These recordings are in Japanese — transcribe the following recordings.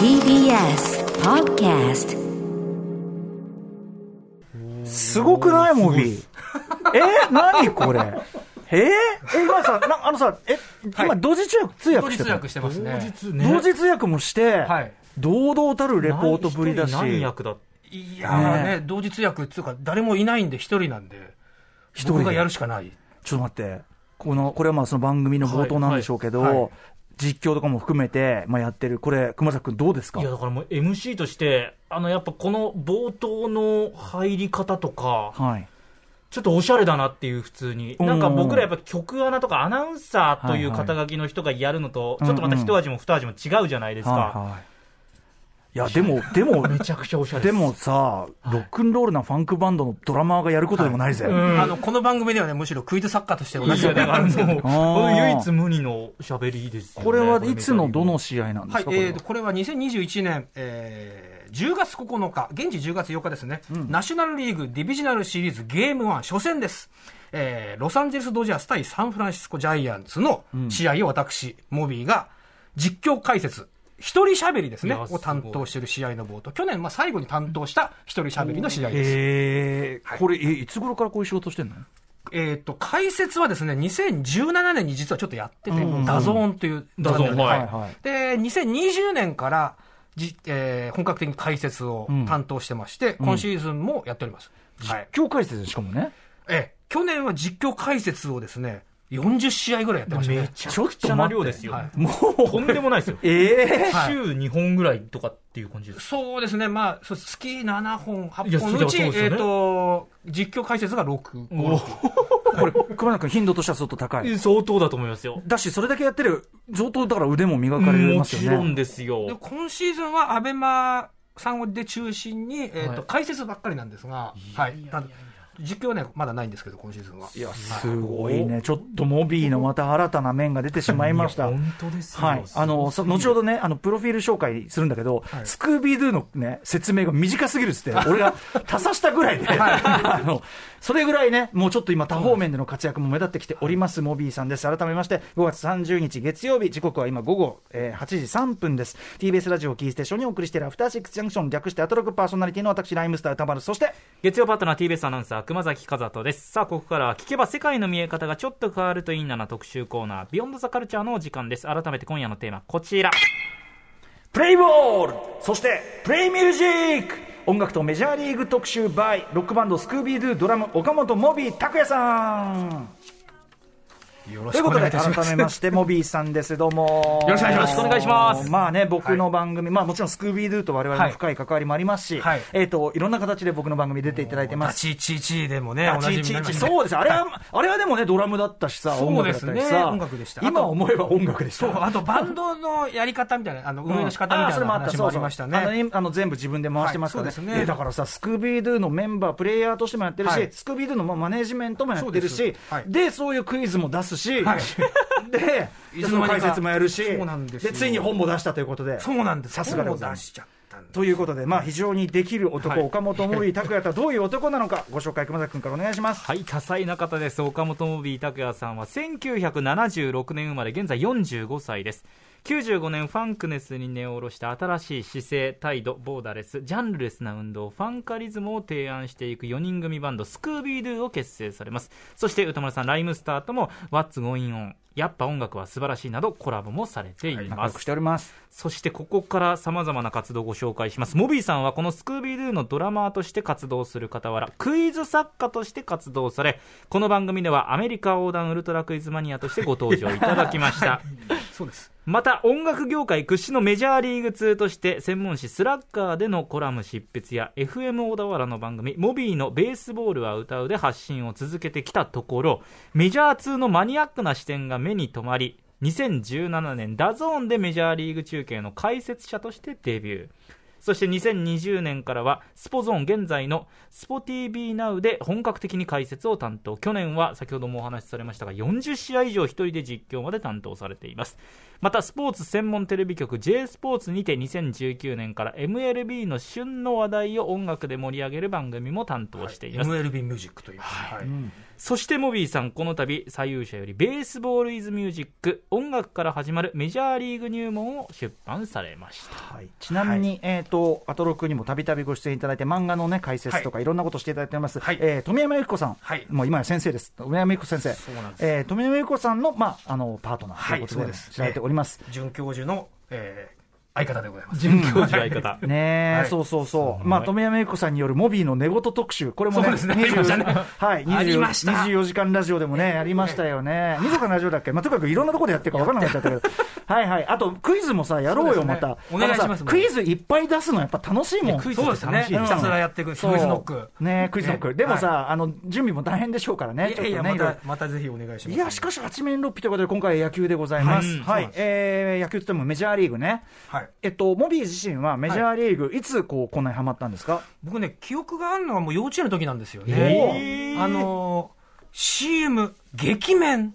TBS Podcast すごくない？モビー。え？何？これ。え？ー、え、今さ、なあのさ、え、今、同時通訳通訳してた？同時通訳。してますね。同時通訳もして、はい。堂々たるレポートぶりだし。何役だ？いやーね、同時通訳っていうか、誰もいないんで一人なんで、一人がやるしかない。ちょっと待って、この、これはまあその番組の冒頭なんでしょうけど、はいはい実況とかも含めて、まあ、やってる、これ、熊崎君どうですか？いやだからもう MC として、あのやっぱこの冒頭の入り方とか、はい。ちょっとおしゃれだなっていう、普通に、うん。なんか僕らやっぱ曲アナとかアナウンサーという肩書きの人がやるのと、うん。ちょっとまた一味も二味も違うじゃないですか、はいはい。いや、でも、でも、めちゃくちゃおしゃれで。もさ、ロックンロールなファンクバンドのドラマーがやることでもないぜ。うん。あの、この番組ではね、むしろクイズ作家として同じいやだからもう、こ あー。の唯一無二の喋りですよね。これはいつのどの試合なんではいすか、、えーと、これは。2021年、えー、10月9日、現地10月8日ですね、ナショナルリーグディビジナルシリーズゲーム1初戦です。えー、ロサンゼルスドジャース対サンフランシスコジャイアンツの試合を私、モビーが実況解説、一人喋りですねを担当している試合の冒頭。去年、まあ、最後に担当した一人喋りの試合です。えー、これ、えいつ頃からこういう仕事してんの？えっ、と、解説はですね、2017年に実はちょっとやってて、うん DAZN という DAZN はいはい。で、2020年からじ、えー本格的に解説を担当してまして、今シーズンもやっております。はい。今日解説しかもね。えー去年は実況解説をですね、40試合ぐらいやってましたね。めちゃくちゃな量ですよ。はいもとんでもないですよ。ええはい 週2本ぐらいとかっていう感じです。そうですね、まあ、そう月7本、8いや本のうち、そうねえっ、と、実況解説が6、5、6。これ、熊崎君頻度としては相当高い。相当だと思いますよ。だし、それだけやってる、相当だから腕も磨かれもますよね。ちろんですでよ。今シーズンはアベマさんで中心に、えーとはい解説ばっかりなんですが、はい、実況はね、まだないんですけど、今シーズンは。いや、すごいね。ちょっとモビーのまた新たな面が出てしまいました。本当ですよ。はい。あの、そ後ほどね、あの、プロフィール紹介するんだけど、スクービードゥのね、説明が短すぎるっつって、俺が足さしたぐらいで、あの、それぐらいね、もうちょっと今多方面での活躍も目立ってきております、モビーさんです。改めまして、5月30日月曜日、時刻は今午後、えー8時3分です。TBS ラジオキーステーションにお送りしているアフターシックスジャンクション、略してアトロクパーソナリティの私、ライムスター歌丸、そして、月曜パートナー TBS アナウンサー熊崎和人です。さあここからは聞けば世界の見え方がちょっと変わるといいなな特集コーナービヨンドザカルチャーの時間です。改めて今夜のテーマこちら。プレイボールそしてプレイミュージック。音楽とメジャーリーグ特集 by ロックバンドスクービードゥドラム岡本モビー拓也さん。よろということでしくお願いいたします。改めましてモビーさんです。どうも。よろしくお願いします。ますまあね僕の番組、まあもちろんスクービードゥと我々の深い関わりもありますし、はい。えっ、といろんな形で僕の番組出ていただいてます。チチチでもね、あおなじみちちちになりました。ねそうです。あれは、あれはでもねドラムだったしさ音楽だったりさ。そうですね音楽でした。今思えば音楽でした。そう、あとバンドのやり方みたいな、あの、運営の仕方みたいな話もありましたね。あそれもあった。そうあの今あの全部自分で回してますから、はいそうですね。えだからさ、スクービードゥのメンバー、プレイヤーとしてもやってるし、はい。スクービードゥのまあマネージメントもやってるし、でそういうクイズも出すし、はい で、いつの解説もやるし、そうなんですよついに本も出したということで。そうなんです。さすがでございます出しちゃったんです。ということで、まあ、非常にできる男、はい岡本モビー拓也とはどういう男なのか、ご紹介、熊崎君からお願いします。はい多彩な方です岡本モビー拓也さんは1976年生まれ現在45歳です95年ファンクネスに根を下ろした新しい姿勢態度ボーダレスジャンルレスな運動ファンカリズムを提案していく4人組バンドスクービードゥを結成されますそして歌丸さんライムスターとも What's Going On やっぱ音楽は素晴らしいなどコラボもされています、仲良くしております。そしてここからさまざまな活動をご紹介します。モビーさんはこのスクービードゥのドラマーとして活動する傍ら、クイズ作家として活動され、この番組ではアメリカ横断ウルトラクイズマニアとしてご登場いただきました。そうです。また音楽業界屈指のメジャーリーグ通として専門誌スラッガーでのコラム執筆や FM 小田原の番組モビーのベースボールは歌うで発信を続けてきたところメジャー通のマニアックな視点が目に留まり2017年 DAZN でメジャーリーグ中継の解説者としてデビューそして2020年からはスポゾーン現在のスポ TV Now で本格的に解説を担当。去年は先ほどもお話しされましたが40試合以上1人で実況まで担当されています。またスポーツ専門テレビ局 J スポーツにて2019年から MLB の旬の話題を音楽で盛り上げる番組も担当しています、MLB ミュージックと言います。はい。そしてモビーさんこの度左右者よりベースボールイズミュージック音楽から始まるメジャーリーグ入門を出版されました。はい、ちなみに、えっ、と、アトロクにもたびたびご出演いただいて、漫画のね、解説とか、い、ろんなことしていただいております。はい。えー富山由紀子さん、はい。もう今や先生です。富山由紀子先生。そうなんです。えー富山由紀子さんの、まあ、あの、パートナーということで,、はいそうです。知られております。おります。准教授の、え相方でございます。准教授相方ねえ、はいそうそうそう。まあ、富山由紀子さんによるモビーの寝言特集。これもね、そうですねはい、ありました24時間ラジオでもね、やりましたよね。24時間ラジオだっけ？まあ、とにかくいろんなところでやってるか分からなくなっちゃったけど。はいはい。あと、クイズもさ、やろうよ、また。お願いしますクイズいっぱい出すのやっぱ楽しいもん。クイズそうですね。ひ楽しいですたすらやっていく、クイズそうノック。ねクイズノック。ねでもさ、あの、準備も大変でしょうからね。いやいや、ちょっとねいろいろまた、またぜひお願いします。いや、しかし八面六臂ということで、今回野球でございます。はいえー、野球って言ってもメジャーリーグね。はい。えっと、モビー自身はメジャーリーグ、い。つこう、こんなにハマったんですか？僕ね、記憶があるのはもう幼稚園の時なんですよへね。あのー、CM、激麺、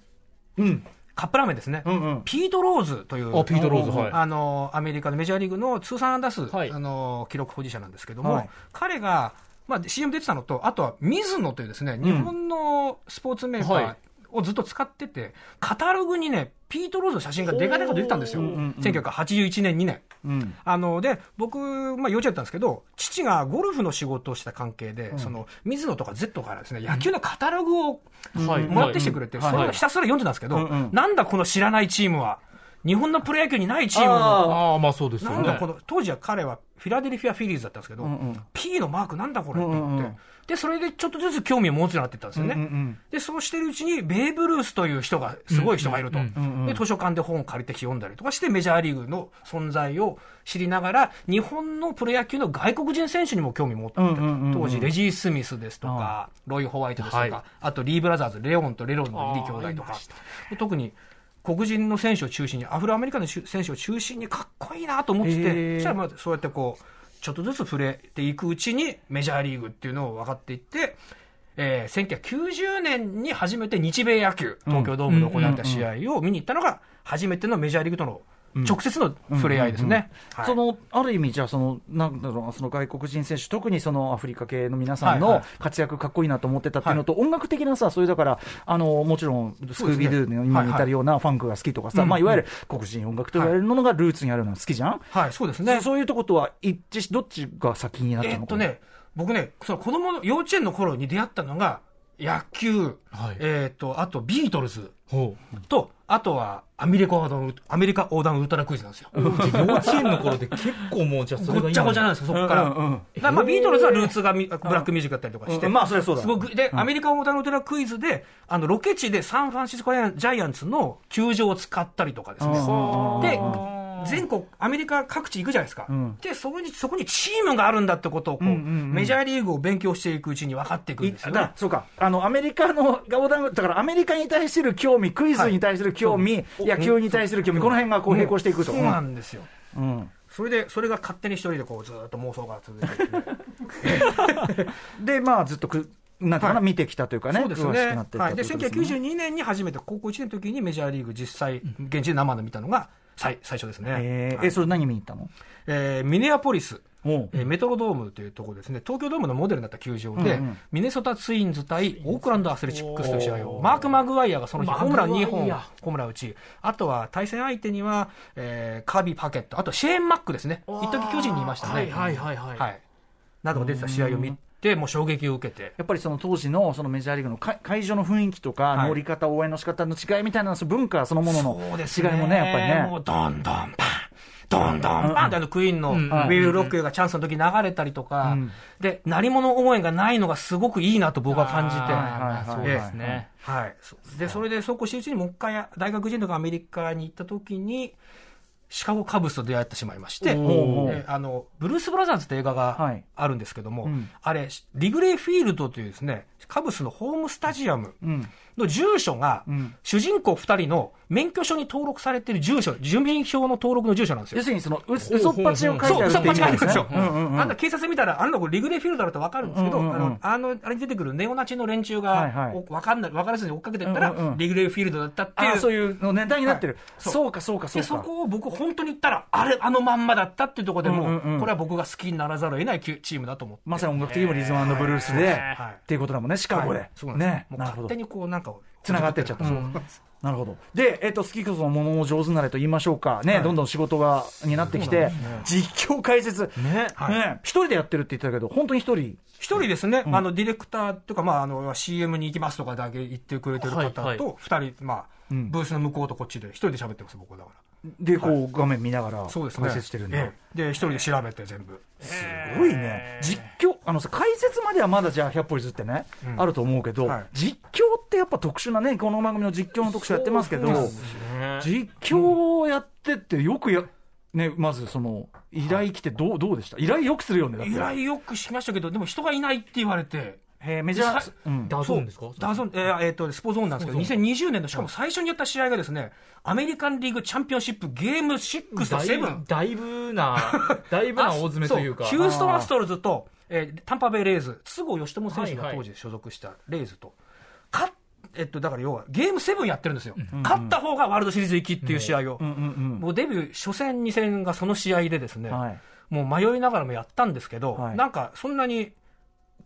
うん。カップラーメンですね。うんうん。ピート・ローズという。あピートローズはい。あのー、アメリカのメジャーリーグの通算安打数、はい。あのー、記録保持者なんですけども、はい。彼が、まあ、CM 出てたのと、あとは、ミズノというですね、日本のスポーツメーカーはいをずっと使ってて、カタログにね、ピート・ローズの写真がでかでかと出てたんですよ。うんうんうん。1981年、2年。うん。あの、で、僕、まあ、幼稚園だったんですけど、父がゴルフの仕事をした関係で、その、水野とか Z からですね、野球のカタログをはい。もらってきてくれて、はい。それをひたすら読んでたんですけど、うんうん。なんだこの知らないチームは、日本のプロ野球にないチームの、ああまあそうですよね。なんだこの、当時は彼はフィラデルフィア・フィリーズだったんですけど、うんうん。P のマークなんだこれと思って、うんうんうん。で、それでちょっとずつ興味を持つようになっていったんですよね。うんうんで、そうしてるうちに、ベーブ・ルースという人が、すごい人がいると。うんうんうん。で、図書館で本を借りてき読んだりとかして、メジャーリーグの存在を知りながら、日本のプロ野球の外国人選手にも興味を持っていたうんうんうんうん。当時、レジー・スミスですとか、ロイ・ホワイトですとか、はい。あとリー・ブラザーズ、レオンとレロンの兄弟とか。特に、黒人の選手を中心に、アフロアメリカの選手を中心にかっこいいなと思ってて、そしたらまあそうやってこう、ちょっとずつ触れていくうちにメジャーリーグっていうのを分かっていって、えー、1990年に初めて日米野球、東京ドームで行われた試合を見に行ったのが、初めてのメジャーリーグとの直接の触れ合いですね。はい。そのある意味、じゃあその、なんだろうな、その外国人選手、特にそのアフリカ系の皆さんのはいはい。活躍、かっこいいなと思ってたっていうのと、音楽的なさ、それだから、あのもちろん、スクービードゥの今に至るようなファンクが好きとかさ、うん。まあ、いわゆる黒人音楽と言われるのがルーツにあるのが好きじゃん、はい、そうですね。そ。そういうとことは一致し、どっちが先になったのえっとね、僕ね、その子供の幼稚園の頃に出会ったのが、野球、はい。えっと、あとビートルズほと、あとはアメリカアメリカ横断ウルトラクイズなんですよ。う幼稚園の頃で結構もうじゃあそれがごっちゃごちゃなんですよ、そこから。うんうんからまあビートルズはルーツがミブラックミュージックだったりとかして、うん。まあそりゃそうだ。すごく、で、アメリカ横断ウルトラクイズで、あの、ロケ地でサンフランシスコジャイアンツの球場を使ったりとかですね。で、全国、アメリカ各地行くじゃないですか。ん。で、そこに、そこにチームがあるんだってことをこう、うんうんうん。メジャーリーグを勉強していくうちに分かっていくんいですよね。だそうか。あのアメリカのだからアメリカに対する興味クイズに対する興味、野球に対する興味この辺がこう並行していくと、そうなんですよ。うん。それで、それが勝手に一人でこう、ずっと妄想が続いていて、でまあずっとくなんていうかな、見てきたというかねそうですね。はい、でということですね。1992年に初めて高校1年の時にメジャーリーグ実際、現地で生で見たのが最最初ですね、はい。えーえそれ何見に行ったの？えーミネアポリス、えーメトロドームというところですね、東京ドームのモデルになった球場で、うんうんミネソタツインズ対オークランドアスレチックスという試合を、マーク・マグワイアがその日、ホームラン2本、ホームラン打ち、あとは対戦相手には、えーカービー・パケット、あとシェーン・マックですね、一時巨人にいましたね。はいはいはいはい。はい。などが出てた試合を見て、もう衝撃を受けて。やっぱりその当時のそのメジャーリーグの会会場の雰囲気とか、はい乗り方、応援の仕方の違いみたいな、その文化そのものの違いもね、やっぱりね。もう、どんどんパン、どんどんパンってあのクイーンのウんィル・ロックがチャンスの時流れたりとか、うんで、鳴り物応援がないのがすごくいいなと僕は感じて。そうですね。はい。そで、それでそうこうちにもう一回大学人とかアメリカに行った時に、シカゴカブスと出会ってしまいまして、あの、ブルース・ブラザーズって映画はい。があるんですけども、うん。あれ、リグレーフィールドというですね、カブスのホームスタジアムうん。の住所が、うん主人公2人の免許証に登録されている住所、住民票の登録の住所なんですよ要。するに、その、う嘘っぱちを書いてそう、ある嘘っぱって意味なんちがあるんですよ。うんうんうんあんな警察見たら、あんなこれリグレーフィールドだとわかるんですけど、うんうんうんあの、あの、あれに出てくるネオナチの連中はいはいが、おわかんない、わからずに追っかけてったら、うんリグレーフィールドだったっていう。あそういうのネタになってる。そうそうか、そうか、そうで、か。そこを僕本当に言ったら、あれ、あのまんまだったっていうところでも、うんうんうんこれは僕が好きにならざるを得ないチームだと思って。まさに音楽的にもリズムブルースで、はいっていうことだもんね、シカゴで。ね。もう勝手。にこう、なんか、繋がってっちゃった。うんなるほど。で、えっ、と、スキークスのものも上手なれと言いましょうか。ね、はいどんどん仕事が、になってきて、実況解説。ね。はいね、一人でやってるって言ってたけど、本当に一人。一人ですね、あの、ディレクターとか、まあ、あの、CM に行きますとかだけ言ってくれてる方はいと、二人、まあ、うんブースの向こうとこっちで一人で喋ってます、僕だから。で、こう、画面見ながら。解説してるんだ。ええで、一人で調べて全部。すごいね。実況、あのさ、解説まではまだじゃあ100歩譲ってね、うん。あると思うけど、はい。実況ってやっぱ特殊なね、この番組の実況の特集やってますけど、ね。実況をやってってよくや、ね、まずその、依頼来てどう、どうでした？依頼よくするよね、依頼よくしましたけど、でも人がいないって言われて、へーメジャーさ、うん。ダゾーンですか？ダゾーン、えーえーと、スポゾーンなんですけど、2020年の、しかも最初にやった試合がですね、アメリカンリーグチャンピオンシップゲーム6とだい7。だいぶな、だいぶな大詰めというか。そヒューストン・アストロズと、えータンパベイ・レイズ、筒香義友選手がはいはい。当時所属したレイズと、勝っえっと、だから要はゲーム7やってるんですよ、勝った方がワールドシリーズ行きっていう試合を、うんうんもうデビュー初戦、2戦がその試合でですね、うん。はい。もう迷いながらもやったんですけど、はい。なんかそんなに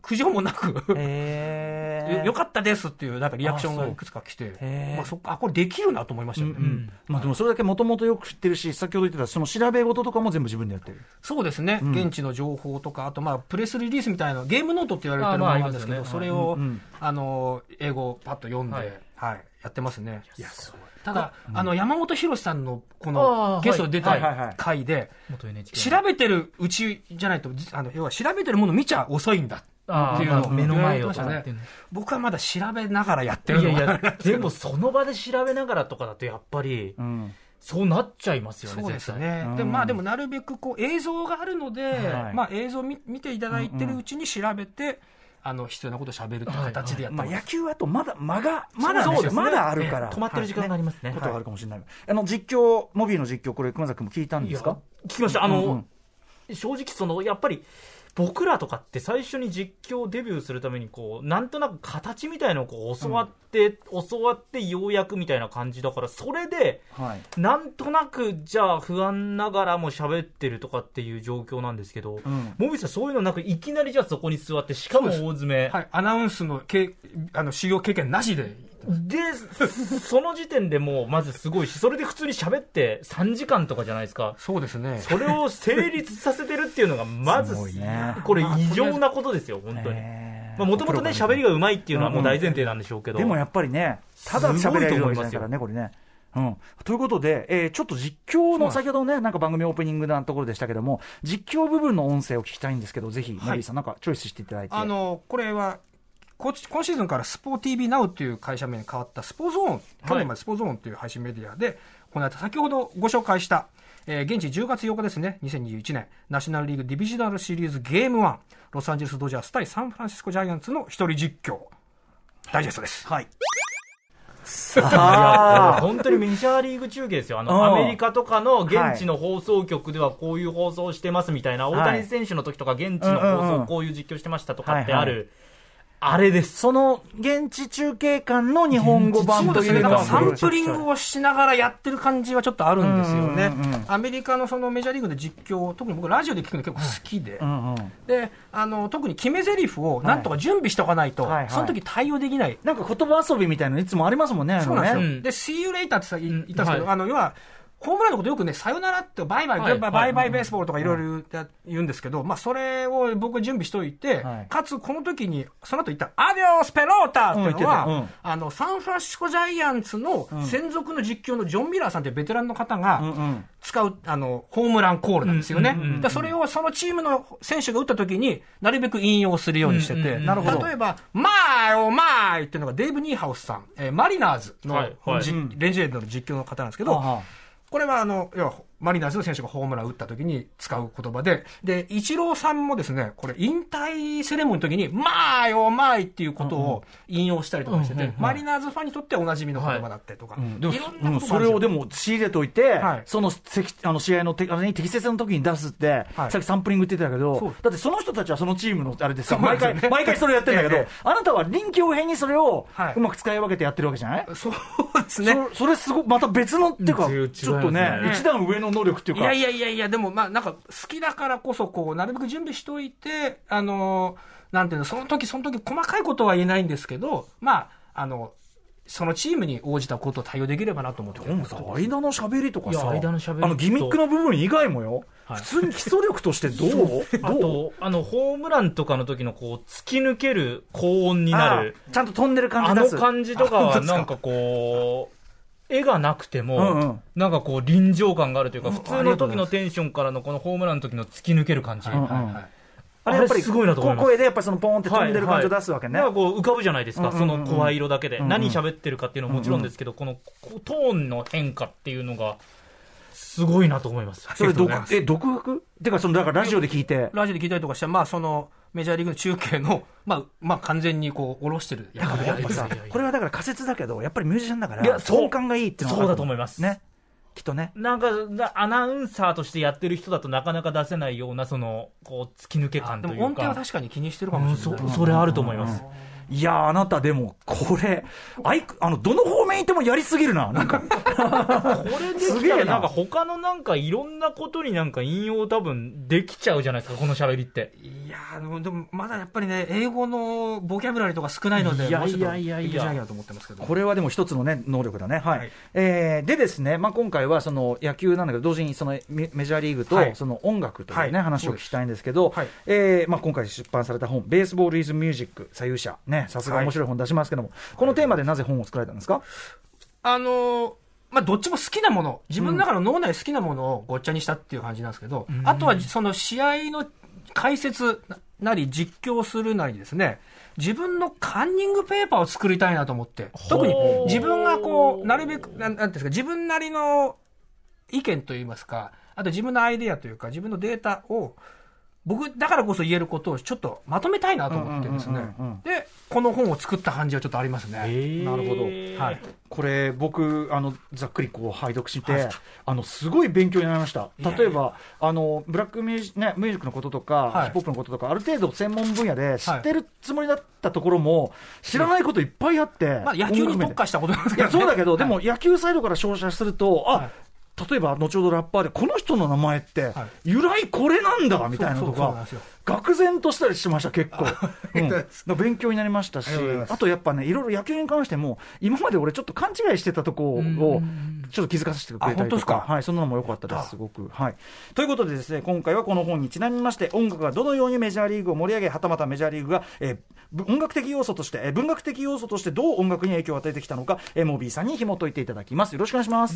苦情もなく、へー。よかったですっていうなんかリアクションがいくつか来て、へー。まあ、そっかあこれできるなと思いましたよね。うんうん。まあでもそれだけもともとよく知ってるし、先ほど言ってたその調べ事とかも全部自分でやってる。そうですね、ん。現地の情報とか、あとまあプレスリリースみたいな、ゲームノートって言われてるものあまあなんですけど、ありますよね。それを、うんうん。あの英語パッと読んで、ははいいやってますね。いや、すごい。ただ、あの山本博さんのこのゲストで出たはいはいはい。回で、調べてるうちじゃないと、じあの要は調べてるもの見ちゃ遅いんだあっていうのをー目の前をねとかっていうの僕はまだ調べながらやってるのがいやいや、でもその場で調べながらとかだとやっぱり、うん。そうなっちゃいますよね、そうです絶対。うん。ねでもまあでもなるべくこう映像があるので、はいまあ映像を見見ていただいてるうちに調べて、あの必要なことを喋るっていう形でやってまあます。野球はとまだ間が、まだそうですねまだあるから。止まってる時間がありますね。ことがあるかもしれない。あの、実況、モビーの実況、これ、熊崎君も聞いたんですか？聞きました。あの、うん正直その、やっぱり、僕らとかって最初に実況デビューするためにこう、なんとなく形みたいのをこう教わって、教わってようやくみたいな感じだから、それで、はい。なんとなく、じゃあ不安ながらも喋ってるとかっていう状況なんですけど、うんモビさんそういうのなく、いきなりじゃあそこに座って、しかも大詰め。はい、アナウンスのけあの修行経験なしで、で、その時点でもう、まずすごいし、それで普通に喋って3時間とかじゃないですか。そうですね。それを成立させてるっていうのが、まずね、これ異常なことですよ、本当に。もともとね、喋りがうまいっていうのはもう大前提なんでしょうけど。でもやっぱりね、ただ喋れるわけじゃないからね、これね。うん、ということで、えーちょっと実況の、先ほどね、なんか番組オープニングなところでしたけども、実況部分の音声を聞きたいんですけど、ぜひ、モビーさん、なんかチョイスしていただいて。あのこれはこ今シーズンからスポー TV Now という会社名に変わったスポゾーン、去年までスポゾーンという配信メディアで行われた、先ほどご紹介した、えー現地10月8日ですね、2021年、ナショナルリーグディビジナルシリーズゲーム1、ロサンゼルスドジャース対サンフランシスコジャイアンツの一人実況、ダイジェストです。はい。いやさあ、本当にメジャーリーグ中継ですよ。あうん。の、アメリカとかの現地の放送局ではこういう放送をしてますみたいな、はい。大谷選手の時とか現地の放送こういう実況してましたとかってはいはい。ある、あれです。その現地中継館の日本語版というのはサンプリングをしながらやってる感じはちょっとあるんですよねうんうんうん。アメリカのそのメジャーリーグの実況、特に僕ラジオで聞くの結構好きで、うんうんで、あの、特に決め台詞をなんとか準備しておかないと、その時対応できない。なんか言葉遊びみたいなのいつもありますもんね。そうなんですよ。うんで、See you later ってさ言ったんですけど、はいあの、要は、ホームランのことよくね、さよならって、バイバイ、はいバイバイバイベースボールとかいろいろ言うん。ですけど、まあ、それを僕準備しておいて、はい。かつ、この時に、その後言った、アディオスペロータっていうのは、うん言ってあの、サンフランシスコジャイアンツの専属の実況のジョン・ミラーさんというベテランの方が、うんうん。使う、あの、ホームランコールなんですよね。それをそのチームの選手が打った時になるべく引用するようにしてて、うん。うんうんなるほど。例えば、マーオマーイっていうのがデーブ・ニーハウスさん、えーマリナーズの、はいはい。じレジェンドの実況の方なんですけど、これはあの、要はマリナーズの選手がホームラン打った時に使う言葉で、で、イチローさんもですね、これ、引退セレモニーの時に、まあよ、まあいっていうことを引用したりとかしてて、マリナーズファンにとってはおなじみの言葉だったりとか、でもいろんなうん。ことそれをでも仕入れといて、はい。そのせきあの試合のてあれに適切な時に出すって、はい。さっきサンプリングって言ってたけど、だってその人たちはそのチームのあれでさ、そうなん毎回、ね。毎回それやってるんだけど、ええ。あなたは臨機応変にそれをはい。うまく使い分けてやってるわけじゃない、そうですね。そそれすごまた別のっていうか、うん。ちょっとね一段上の能力っていうか、いやいやいやいや、でもまあなんか好きだからこそ、こう、なるべく準備しといて、あのーなんていうの、その時その時細かいことは言えないんですけど、まあ、あの、そのチームに応じたことを対応できればなと思ってでもさ、間の喋りとかさ、間の喋りと。あのギミックの部分以外もよ、はい。普通に基礎力としてどう？あと、あの、ホームランとかの時のこう、突き抜ける高音になる、あちゃんと飛んでる感あのじ出す。感じとかは、なんかこう、絵がなくても、うんうん。なんかこう、臨場感があるというか、うん普通の時のテンションからのこのホームランの時の突き抜ける感じ。うんうんはいはいあれやっぱりすごいなと思います。声でやっぱりそのポーンって飛んでる感じを出すわけね。なんかこう浮かぶじゃないですか、うんうんうん。その声色だけで、うんうん何喋ってるかっていうのはもちろんですけど、このこうトーンの変化っていうのが、すごいなと思います。それえ独学てかそのだからラジオで聞いて。ラジオで聞いたりとかして、まあその、メジャーリーグの中継の、まあ、まあ完全にこう、下ろしてる役割やっぱさいやいやいやこれはだから仮説だけどやっぱりミュージシャンだからいやそう音感がいいっていうのがあるそうだと思いますねきっとね。なんか、なアナウンサーとしてやってる人だとなかなか出せないような、その、こう、突き抜け感というか。でも音程は確かに気にしてるかうんもしれない。そそれあると思います。いやーあなたでもこれあいあのどの方面行ってもやりすぎるななんかこれできたら、なんか他のなんかいろんなことになんか引用多分できちゃうじゃないですか、この喋りって。いやーでも、でもまだやっぱりね、英語のボキャブラリーとか少ないので、いやいやいやいや。これはでも一つのね能力だね。はい、はい。えーでですね、まあ、今回はその野球なんだけど同時にそのメメジャーリーグとはい。その音楽というね、はい。話を聞きたいんですけど、はいえーまあ、今回出版された本「ベースボール・イズ・ミュージック左右者」ねさすが面白い本出しますけども、このテーマでなぜ本を作られたんですか、あのーまあ、どっちも好きなもの、自分の中の脳内好きなものをごっちゃにしたっていう感じなんですけど、あとはその試合の解説なり実況するなりですね、自分のカンニングペーパーを作りたいなと思って、特に自分がこう、なるべく、なんなんですか、自分なりの意見といいますか、あと自分のアイデアというか、自分のデータを、僕だからこそ言えることをちょっとまとめたいなと思ってですね。で、この本を作った感じはちょっとありますね。なるほど。はい。これ僕あのざっくりこう拝読して、はい。あのすごい勉強になりました。例えばあのブラックミュージ,、ね、ミュージックのこととか、はい。ヒップホップのこととかある程度専門分野で知ってるつもりだったところも、知らないこといっぱいあって、まあ、野球に特化したことなんですいけど、やそうだけど、ではい。も野球サイドから照射すると、あ、はい例えば後ほどラッパーで、この人の名前ってはい、由来これなんだみたいなのとか愕然としたりしました、結構。うん、勉強になりましたしあとやっぱね、いろいろ野球に関しても、今まで俺ちょっと勘違いしてたとこを、ちょっと気づかせてくれたりとか、当ですか？はい、そんなのも良かったです、あすごく。はい。ということでですね、今回はこの本にちなみまして、音楽がどのようにメジャーリーグを盛り上げ、はたまたメジャーリーグが、えーぶ音楽的要素として、えー文学的要素としてどう音楽に影響を与えてきたのか、えーモービーさんに紐解いていただきます。よろしくお願いします。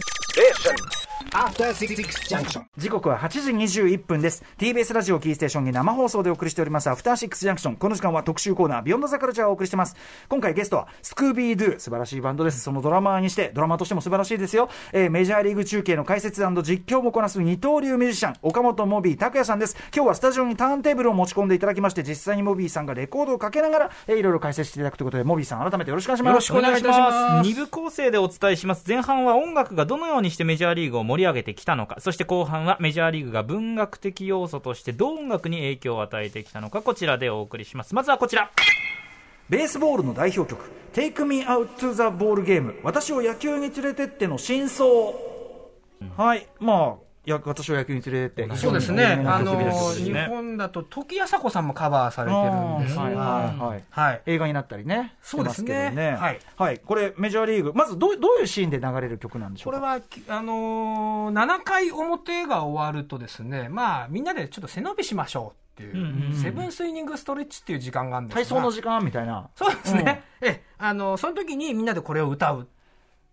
After Six Junction. 時刻は8時21分です。TBS ラジオキーステーションに生放送でお送りしておりますアフターシックスジャンクションこの時間は特集コーナービヨンドザカルチャーをお送りしてます。今回ゲストはスクービードゥ素晴らしいバンドです。そのドラマーにしてドラマーとしても素晴らしいですよ、えーメジャーリーグ中継の解説実況もこなす二刀流ミュージシャン岡本モビー拓也さんです。今日はスタジオにターンテーブルを持ち込んでいただきまして実際にモビーさんがレコードをかけながら、えーいろいろ解説していただくということでモビーさん改めてよろしくお願いします。よろしくお願いいたします。二部構成でお伝えします。前半は音楽がどのようにしてメジャーリーグを盛り上げてきたのか、そして後半はメジャーリーグが文学的要素としてどう音楽に影響を与えてきたのか、こちらでお送りします。まずはこちら。ベースボールの代表曲「Take Me Out to the Ball Game」私を野球に連れてっての真相、はい。まあや私を野球に連れてってそうですね、あの日本だと時あさこさんもカバーされてるんですが、はいはいはい。はい。映画になったりね。そうですね。はい。これメジャーリーグ。まずどうどういうシーンで流れる曲なんでしょうか？これは、きあのー、7回表が終わるとですね、まあ、みんなでちょっと背伸びしましょうっていう、うんうんうん。セブンスイニングストレッチっていう時間があるんですが。体操の時間？みたいな。そうですね、ええ。あのその時にみんなでこれを歌う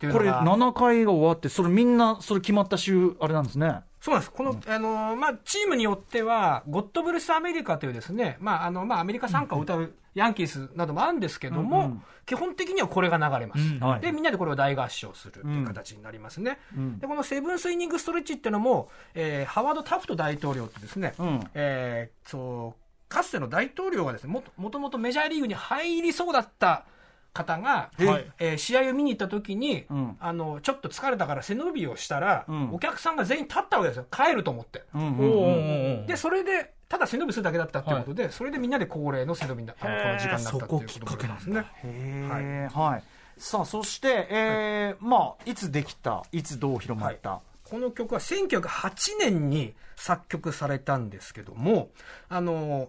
っていうこれのが。7回が終わってそれみんなそれ決まった週あれなんですね。そうなんです。この、あの、まあ、チームによっては、ゴッドブルスアメリカというですね、まあ、あの、まあ、アメリカ参加を歌うヤンキースなどもあるんですけども、基本的にはこれが流れます。うんはい。で、みんなでこれを大合唱するという形になりますね。で、このセブンスイニングストレッチっていうのも、えーハワード・タフト大統領ってですね、うん。えーそう、かつての大統領がですね、もともとメジャーリーグに入りそうだった方が、はいえー試合を見に行った時に、うん。あの、ちょっと疲れたから背伸びをしたら、うん。お客さんが全員立ったわけですよ。帰ると思って。うんうんおうおうおうおうで、それで、ただ背伸びするだけだったっていうことで、それでみんなで恒例の背伸びになあのこの時間になったっていうことなんですね。へえ、はい。さあ、そして、えーまあ、いつできた、いつどう広まった？この曲は1908年に作曲されたんですけども、あの、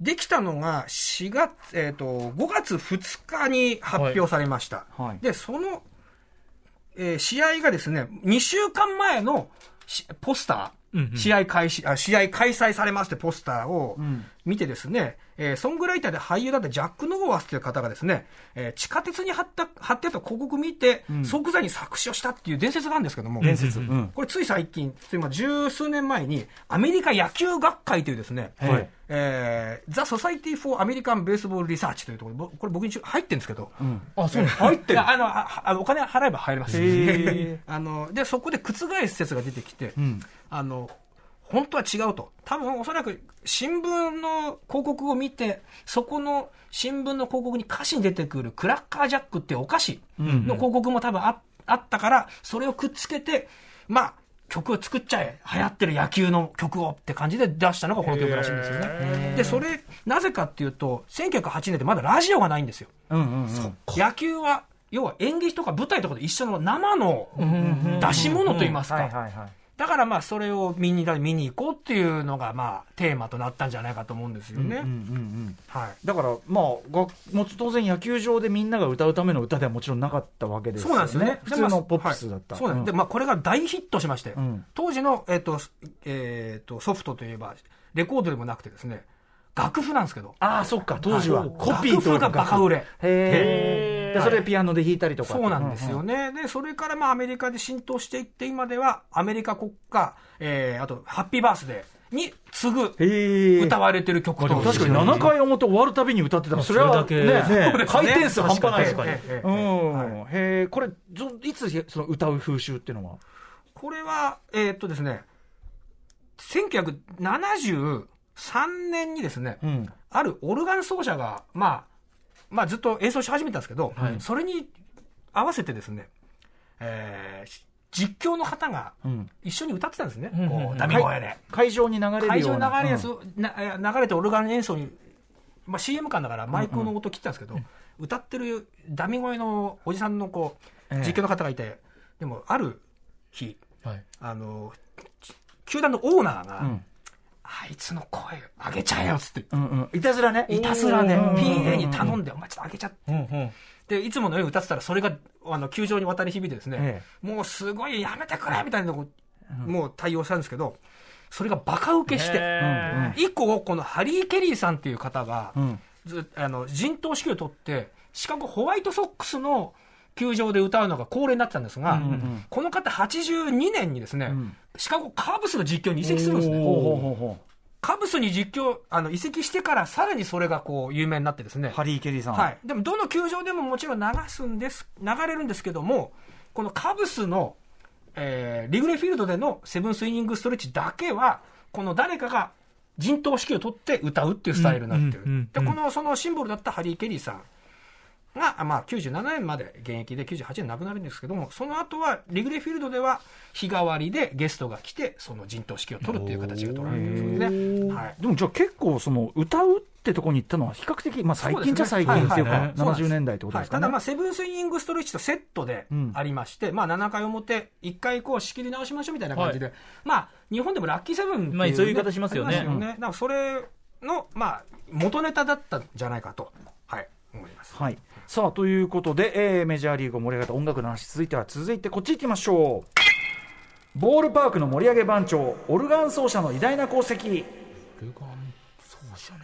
できたのが4月、えっ、と、5月2日に発表されました。はい。はい。で、その、えー試合がですね、2週間前のしポスター、うんうん。試合開始、あ、試合開催されますってポスターをん。見てですね、えーソングライターで俳優だったジャック・ノーワスという方がですね、えー地下鉄に貼った、貼ってた広告見て、即座に作詞をしたっていう伝説があるんですけども、伝説。うん。これつい最近、今十数年前に、アメリカ野球学会というですね、はいえー、 The Society for American Baseball Research というところぼこれ僕に入ってるんですけど、あ、そう。入ってるあのああのお金払えば入れます。あのでそこで覆す説が出てきて、ん。あの本当は違うと。多分おそらく新聞の広告を見てそこの新聞の広告に歌詞に出てくるクラッカージャックっていうお菓子の広告も多分ああったからそれをくっつけてまあ曲を作っちゃえ流行ってる野球の曲をって感じで出したのがこの曲らしいんですよね。でそれなぜかっていうと1908年ってまだラジオがないんですよ。うんうんうん。野球は要は演劇とか舞台とかと一緒の生の出し物といいますか。はいはいはい。だからまあそれを見に見に行こうっていうのがまあテーマとなったんじゃないかと思うんですよね、うんうんうん。はいだから、まあ、がもち当然野球場でみんなが歌うための歌ではもちろんなかったわけですよね。そうなんですよね。普通のポップスだった。はいそうなんです。で、んまあ、これが大ヒットしまして、ん当時の、えっ、と、えっ、と、ソフトといえば、レコードでもなくてですね、楽譜なんですけど、ああ、そっか、当時は。はいコピーと楽譜がバカ売れ。へえ。で、それでピアノで弾いたりとか。そうなんですよね。で、それからまあアメリカで浸透していって、今ではアメリカ国歌、えー、あと、ハッピーバースデーに次ぐ。歌われてる曲と。確かに7回表終わるたびに歌ってたら、それはねね。回転数半端ないです確かに。ええええうん。はい。へえ、これ、ぞいつその歌う風習っていうのは？これは、えーっとですね、1973年にですね、うん。あるオルガン奏者が、まあ、まあずっと演奏し始めたんですけど、はい。それに合わせてですね、えー実況の方がうん。一緒に歌ってたんですね、んうんこう、ダミ声で。会場に流れる。会場に流れやす、うん。なえ流れてオルガン演奏に、まあ、CM 感だからマイクの音切ったんですけど、歌ってるダミ声のおじさんのこうええ。実況の方がいて、でもある日はい。あの球団のオーナーが、うんあいつの声上げちゃえよっつって。うんうん。いたずらね。いたずらでうん PA に頼んでお前ちょっと上げちゃって。うんうん。でいつものように歌ってたらそれがあの球場に渡り響いてですね、えもうすごいやめてくれみたいなのをもう対応したんですけどそれがバカ受けして、へ以降、このハリー・ケリーさんっていう方が、うん。ずあの陣頭指揮を取って、シカゴホワイトソックスの球場で歌うのが恒例になってたんですが、うんうんこの方、82年にですね、んシカゴカーブスの実況に移籍するんですね。カブスに実況、あの移籍してから、さらにそれがこう有名になってですねう。、ハリー・ケリーさん。はい、でもどの球場でももちろん流すんです、流れるんですけども、このカブスの、えーリグレーフィールドでのセブンスイニングストレッチだけは、この誰かが陣頭指揮を取って歌うっていうスタイルになってる。で、このそのシンボルだったハリー・ケリーさんが、まあ、97年まで現役で98年亡くなるんですけども、その後はリグレーフィールドでは日替わりでゲストが来て、その陣頭指揮を取るっていう形が取られてるんですね。はい。でもじゃあ結構その歌うってとこに行ったのは比較的、まあ最近じゃ最近っていうか、はい。はい。はい70年代ってことはい、ですかね。ただ、まあ、セブンスイニングストレッチとセットでうん。ありまして、まあ、7回表、1回こう仕切り直しましょうみたいな感じで、まあ、日本でもラッキーセブンっていう、まあそういう言い方しますよね。ありだからそれの、まあ、元ネタだったんじゃないかと、はい、思います。はい。さあ、ということで、えーメジャーリーグを盛り上げた音楽の話、続いては、続いてこっち行きましょう。ボールパークの盛り上げ番長、オルガン奏者の偉大な功績。ルガン奏者ね。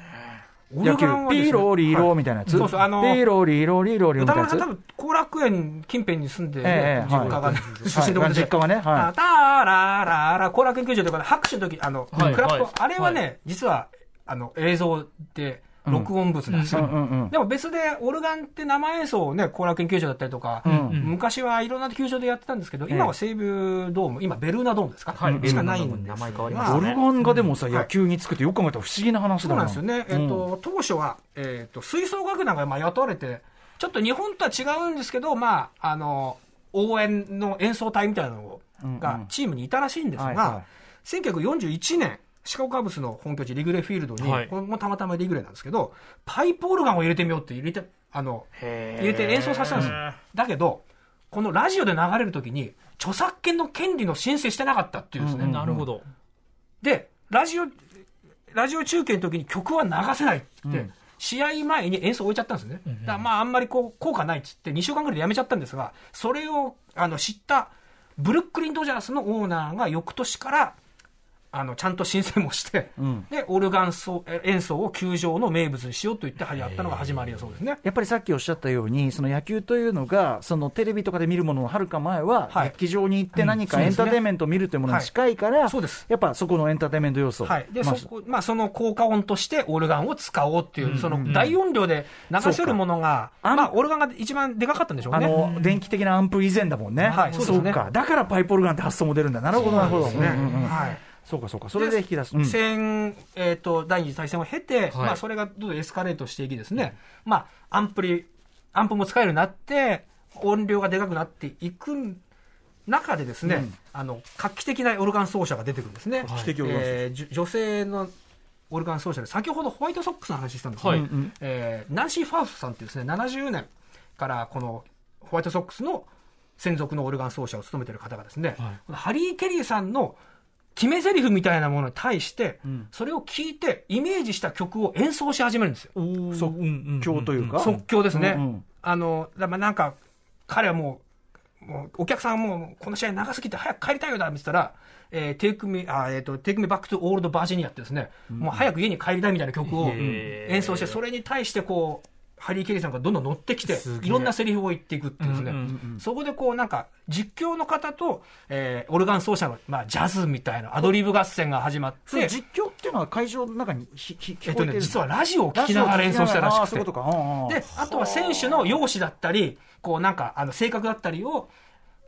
オル野球ガンはピーローリーローみたいなやつ、そうそうあのピーローリーローリーローリーみたいなやつ。歌丸さん、多分後楽園近辺に住んで、ねええ実家が、はい出身で。ござい実家はねはい。あターラーラーラ後楽園球場とかで拍手の時あの、はいクラップ、はいあれはね、実はあの映像で録音物なんですよ。うんうんうん。でも別でオルガンって生演奏をね、後楽園球場だったりとか、ん。昔はいろんな球場でやってたんですけど、今は西武ドーム、今ベルーナドームですか、はい。しかないんです名前変わりまがしたオルガンがでもさ、はい。野球につくってよく考えたら不思議な話そうだな。なんですよね、えっと当初は、えっと吹奏楽団がまあ雇われて、ちょっと日本とは違うんですけど、まあ、あの応援の演奏隊みたいなのがチームにいたらしいんですはいはが、1941年、シカゴカブスの本拠地、リグレーフィールドに、はいこれもたまたまリグレーなんですけど、パイプオルガンを入れてみようって入れて、あの入れて演奏させたんですよ。だけど、このラジオで流れるときに、著作権の権利の申請してなかったっていうんですね。なるほど。で、ラジオ、ラジオ中継の時に曲は流せないって言って、試合前に演奏置いちゃったんですね。だからまああんまりこう効果ないって言って2週間ぐらいでやめちゃったんですが、それをあの知ったブルックリンドジャースのオーナーが翌年からあのちゃんと申請もして、ん。で、オルガン奏え演奏を球場の名物にしようと言ってやったのが始まりだそうですね。やっぱりさっきおっしゃったように、その野球というのが、そのテレビとかで見るもののはるか前は、はい。劇場に行って何かうんエンターテインメントを見るというものに近いから、そうです。やっぱそこのエンターテインメント要素、はい。で、まあそこ、まあ、その効果音としてオルガンを使おうっていう、その大音量で流せるものが、まあ、オルガンが一番でかかったんでしょうね。あの電気的なアンプ以前だもんね、はいそうですね。か、だからパイプオルガンって発想も出るんだ、なるほど、なるほど、そううん。はい。そうか、そうか、それで引き出す、うん。戦、えっ、と、第二次大戦を経て、はい。まあ、それがどんどんエスカレートしていきですね、まあ、アンプリ、アンプも使えるようになって、音量がでかくなっていく中でですね、あの、画期的なオルガン奏者が出てくるんですね。画期的オルガン奏者。えー女性のオルガン奏者で、先ほどホワイトソックスの話したんですけど、はい。えーナンシー・ファウストさんっていうですね、70年からこのホワイトソックスの専属のオルガン奏者を務めている方がですね、このハリー・ケリーさんの決め台詞みたいなものに対して、それを聞いてイメージした曲を演奏し始めるんですよ。即興というか、即興ですね。うんうん。あの、なんか、彼はもう、もうお客さんはもう、この試合長すぎて早く帰りたいよだって言ったら、えー、 Take Me、あ、えっ、と、 Take Me Back to Old Virginia ってですね、もう早く家に帰りたいみたいな曲を演奏して、それに対してこう、ハリー・ケリーさんがどんどん乗ってきていろんなセリフを言っていくっていうですね、うんうんそこでこうなんか、実況の方と、えーオルガン奏者の、まあ、ジャズみたいなアドリブ合戦が始まって、実況っていうのは会場の中にひひ聞こえてる。えっとね、実はラジオを聞きながら演奏したらしくて。あういうで、あとは選手の容姿だったり、こうなんか、あの、性格だったりを、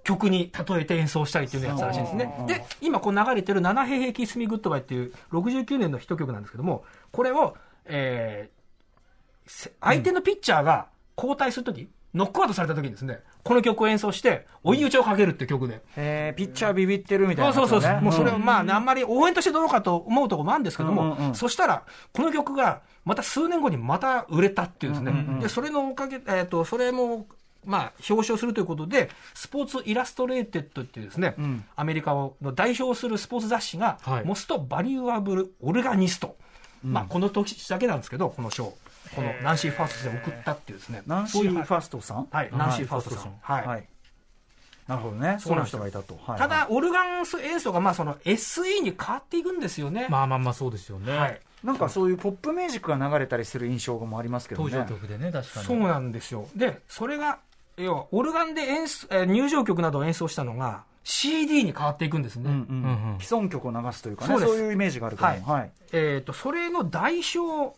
曲に例えて演奏したりっていうやってたらしいんですね。で、今こう流れてる7平平キスミグッドバイっていう69年のヒット曲なんですけども、これを、えーせ相手のピッチャーが交代するとき、ノックアウトされたときにですね、この曲を演奏して、追い打ちをかけるっていう曲で。えーピッチャービビってるみたいな、そうそうそうそう、もうそれはんまあ、ね、あんまり応援としてどうかと思うところもあるんですけども、うんうんうん。そしたら、この曲がまた数年後にまた売れたっていうですね、でそれのおかげ、えっ、と、それも、まあ、表彰するということで、スポーツイラストレーテッドっていうですね、ん。アメリカをの代表するスポーツ雑誌が、はい。 Most Valuable Organist、まあ、この時だけなんですけど、この賞、このナンシー・ファーストで送ったっていうですね、ナンシそういうー・ファーストさん。はいナンシーファーストさん。はい。はい。なるほどね。そうな人がいたと、はいただ、オルガン演奏がまあその SE に変わっていくんですよね。まあまあまあそうですよね。はい。なんかそういうポップミュージックが流れたりする印象もありますけどね。登場曲でね、確かに。そうなんですよ。で、それが、要は、オルガンで演奏、えー入場曲などを演奏したのが、CD に変わっていくんですね。うんうん。うんうん。既存曲を流すというかねそういうイメージがあるけども。はい。はい。えっ、と、それの代表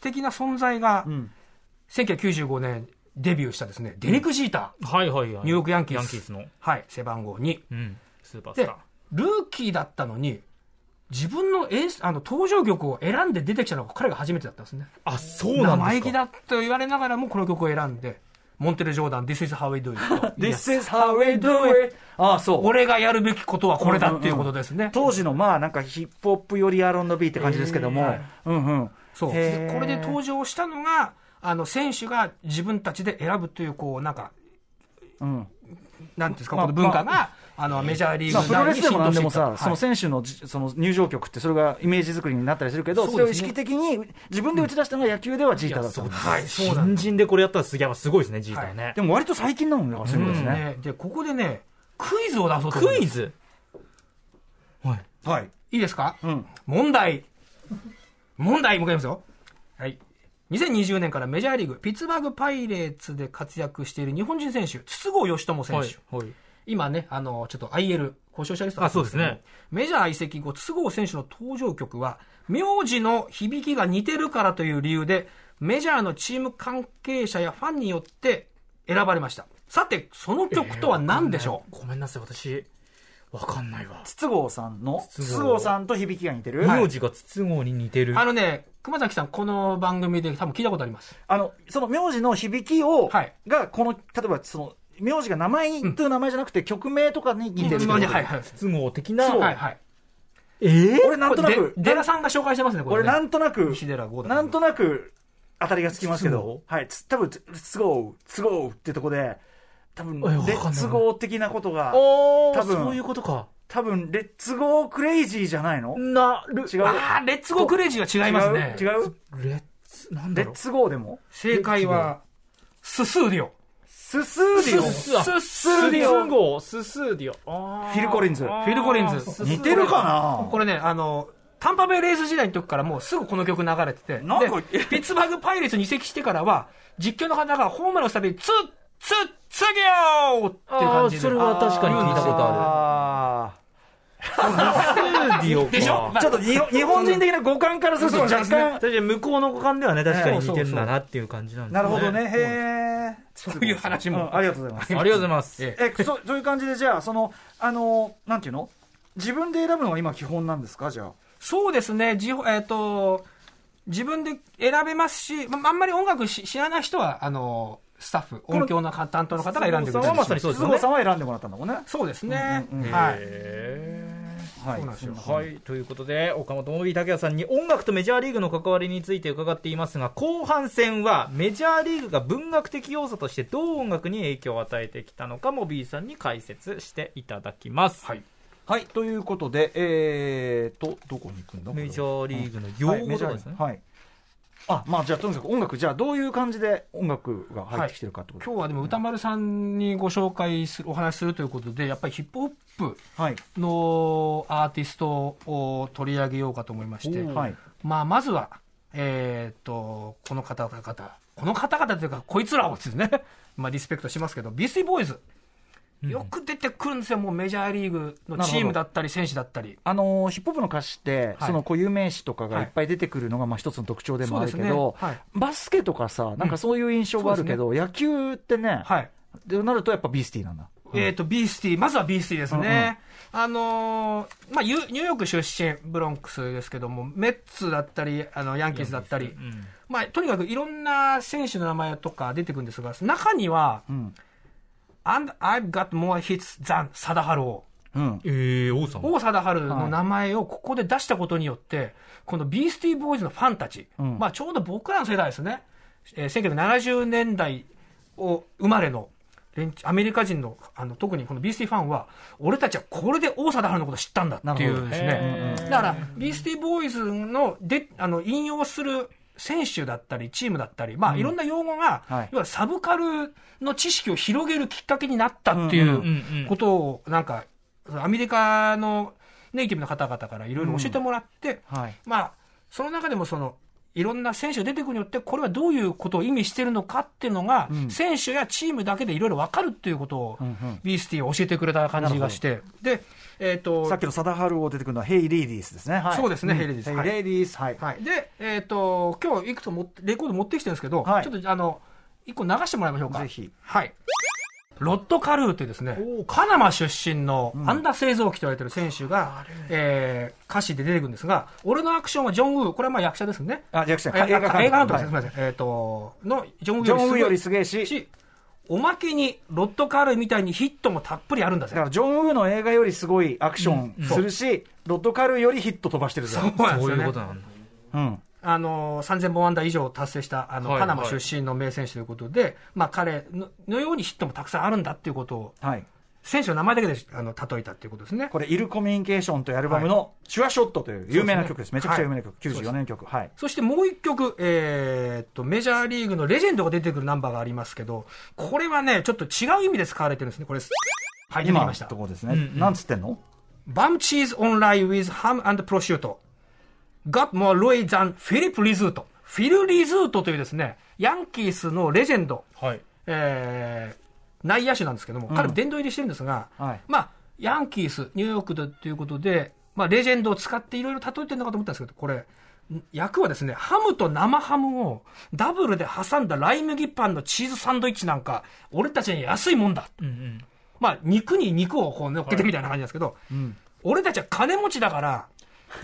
的な存在が、うん1995年デビューしたですね、デレク・ジーター。はいはいはい。ニューヨークヤンキースの。はい、背番号2。うん。スーパースでター。、ルーキーだったのに、自分の演あの登場曲を選んで出てきたのが彼が初めてだったんですね。あ、そうなん。生意気だと言われながらもこの曲を選んで、モンテレ・ジョーダン、This is how we do it と。This is how we do it ああそう俺がやるべきことはこれだっていうことですね。当時のまあなんかヒップホップより R&B って感じですけども、えーはいうんうんそう。へでーこれで登場したのが、あの、選手が自分たちで選ぶという、こう、なんか、うんなんていうんですか、まあこの文化が、あの、メジャーリーまあ、グプロレスでも何でもさ、はいその選手のじその入場曲って、それがイメージ作りになったりするけど、そ,、れを意識的に自分で打ち出したのが野球ではジーターだったんだはい、そうなんです。新人でこれやったらすげえ、すごいですね、ジーターね。でも割と最近なのね、そうですね。ねで、ここでね、クイズを出そうとクイズ？はい。はい。いいですか？うん。問題。問題、向かいますよ。はい。2020年からメジャーリーグ、ピッツバーグパイレーツで活躍している日本人選手、筒香義友選手。はい。今ね、あの、ちょっと IL、故障者リストあそうですね。メジャー移籍後、筒香選手の登場曲は、名字の響きが似てるからという理由で、メジャーのチーム関係者やファンによって選ばれました。さて、その曲とは何でしょう、ごめんなさい、私、わかんないわ。筒香さんの？筒香筒香さんと響きが似てる、名字が筒香に似てる。あのね、熊崎さん、この番組で多分聞いたことあります。あのその名字の響きを、はいがこの例えばその名字が名前にという名前じゃなくて、曲名とかに似てるってこと？はいはい。筒香的な。はいはい。えー？俺なんとなくこれでデラさんが紹介してますね、これね。俺なんとなく西寺豪太なんとなく当たりがつきますけ筒ど、はい、つ多分つ都合、都合ってとこで、多分 Let's Go 的なことが、多分そういうことか。多分 Let's Go Crazy じゃないの？なる。違う？あー、 Let's Go Crazy は違いますね。違う？違う？ Let's、なんだろう。 Let's Go でも？正解は、 Sussudio。 Sussudio ススススーディオ。 Sussudio。フィルコリンズフィル・コリンズ。似てるかな？これね、あの、タンパベイレース時代の時からもうすぐこの曲流れてて、でなんかピッツバーグパイレーツに移籍してからは、実況の方がホームランをしたびに、ツッツッツギョーっていうあ感じで。ーそれは確かに聞いたことあある。でしょー ちょっと日本日本人的な五感からすると若干、確かに向こうの五感ではね、確かに似てるんだなっていう感じなんですね。なるほどね、へえ。そういう話も。うんありがとうございます。ありがとうございます。ええ、そそういう感じで、じゃあ、その、あの、なんていうの？自分で選ぶのが今基本なんですか？じゃあ。そうですね、じえっ、と、自分で選べますし、まあんまり音楽し知らない人は、あの、スタッフ、音響の担当の方が選んでくれたりしますまさにそうですよねさんは選んでもらったんだもんね。そうですね。うんうんうんはい。はい。ということで、岡本信武也さんに音楽とメジャーリーグの関わりについて伺っていますが、後半戦はメジャーリーグが文学的要素としてどう音楽に影響を与えてきたのかも B さんに解説していただきます。はい。はい、ということで、えーと、どこに行くんだ？メジャーリーグのはい用語とかですね。はい。あ、まあじゃあとにかく音楽、じゃあどういう感じで音楽が入ってきてるかってこと今日はでも歌丸さんにご紹介する、お話しするということで、やっぱりヒップホップはい。のアーティストを取り上げようかと思いまして、はい。まあ、まずは、えーっと、この方々、この方々というか、こいつらをですね、まあ、リスペクトしますけど、ビースティーボーイズ。よく出てくるんですよ、もうメジャーリーグのチームだったり、選手だったり。あのーヒップホップの歌詞って、はい。その固有名詞とかがいっぱい出てくるのが、まあ一つの特徴でもあるけど、バスケとかさ、なんかそういう印象があるけど、野球ってね、はい。でなるとやっぱビースティーなんだ。えーっと、ビースティー、まずはビースティーですね。あのーまあ、ユニューヨーク出身、ブロンクスですけども、メッツだったり、あの、ヤンキースだったり、うん。まあ、とにかくいろんな選手の名前とか出てくるんですが、中には、うん。And I've got more hits than 貞治を。うん。えー、王さん。王貞治の名前をここで出したことによって、このビースティーボーイズのファンたち、うんまあちょうど僕らの世代ですね、えー1970年代を生まれの連アメリカ人のあの特にこのビースティーファンは、俺たちはこれで王貞治のことを知ったんだっていうですね。だから、ビースティーボーイズのであの引用する選手だったり、チームだったり、まあ、いろんな用語が、はい。いわゆるサブカルの知識を広げるきっかけになったっていうことを、なんか、アメリカのネイティブの方々からいろいろ教えてもらって、はい。まあ、その中でもその、いろんな選手が出てくるによって、これはどういうことを意味してるのかっていうのが、うん。選手やチームだけでいろいろ分かるっていうことを、ビースティーを教えてくれた感じがして、で、えっ、と、さっきの貞治を出てくるのは、 Hey Ladies ですね。はい、そうですねん Hey Ladies Hey はい Ladies。はい。はい。で、えっ、と、今日いくつもレコード持ってきてるんですけど、はいちょっとあの、一個流してもらいましょうか。ぜひ。はい。ロッド・カルーっていうですね、パナマ出身のアンダー製造機と言われてる選手が、えー歌詞で出てくるんですが、俺のアクションはジョン・ウー、これはまあ役者ですね。あ、じゃあ、え映画監督です、はいすみません。えっ、と、の、ジョン・ウーよりすすげえし、おまけにロッド・カルーみたいにヒットもたっぷりあるんだぜだか。らジョン・ウーの映画よりすごいアクションするし、ロッド・カルーよりヒット飛ばしてるぜ。そうなんですよねそういうこと。なんだ。うん。あの、3000本安打以上達成した、あの、はいパナマ出身の名選手ということで、まあ彼ののようにヒットもたくさんあるんだっていうことを、はい。選手の名前だけであの例えたっていうことですね。これ、イルコミュニケーションというアルバムの、シュアショットという有名な曲です。ですねめちゃくちゃ有名な曲。はい94年の曲。はい。そしてもう一曲、えーっと、メジャーリーグのレジェンドが出てくるナンバーがありますけど、これはね、ちょっと違う意味で使われてるんですね。これ、はい、出てきましたと。こですね。うんうんなんつってんの？バムチーズオンライ with ham and prosciutto. got more Louis than フィリップ・リズート。フィル・リズートというですね、ヤンキースのレジェンド、はい。えー内野手なんですけども、彼殿堂入りしてるんですが、はいまあ、ヤンキース、ニューヨークでということで、まあ、レジェンドを使っていろいろ例えてるのかと思ったんですけど、これ、ん役はですね、ハムと生ハムをダブルで挟んだライ麦パンのチーズサンドイッチなんか、俺たちに安いもんだ。うんうん。まあ、肉に肉をこう乗っけてみたいな感じなんですけど、俺たちは金持ちだから、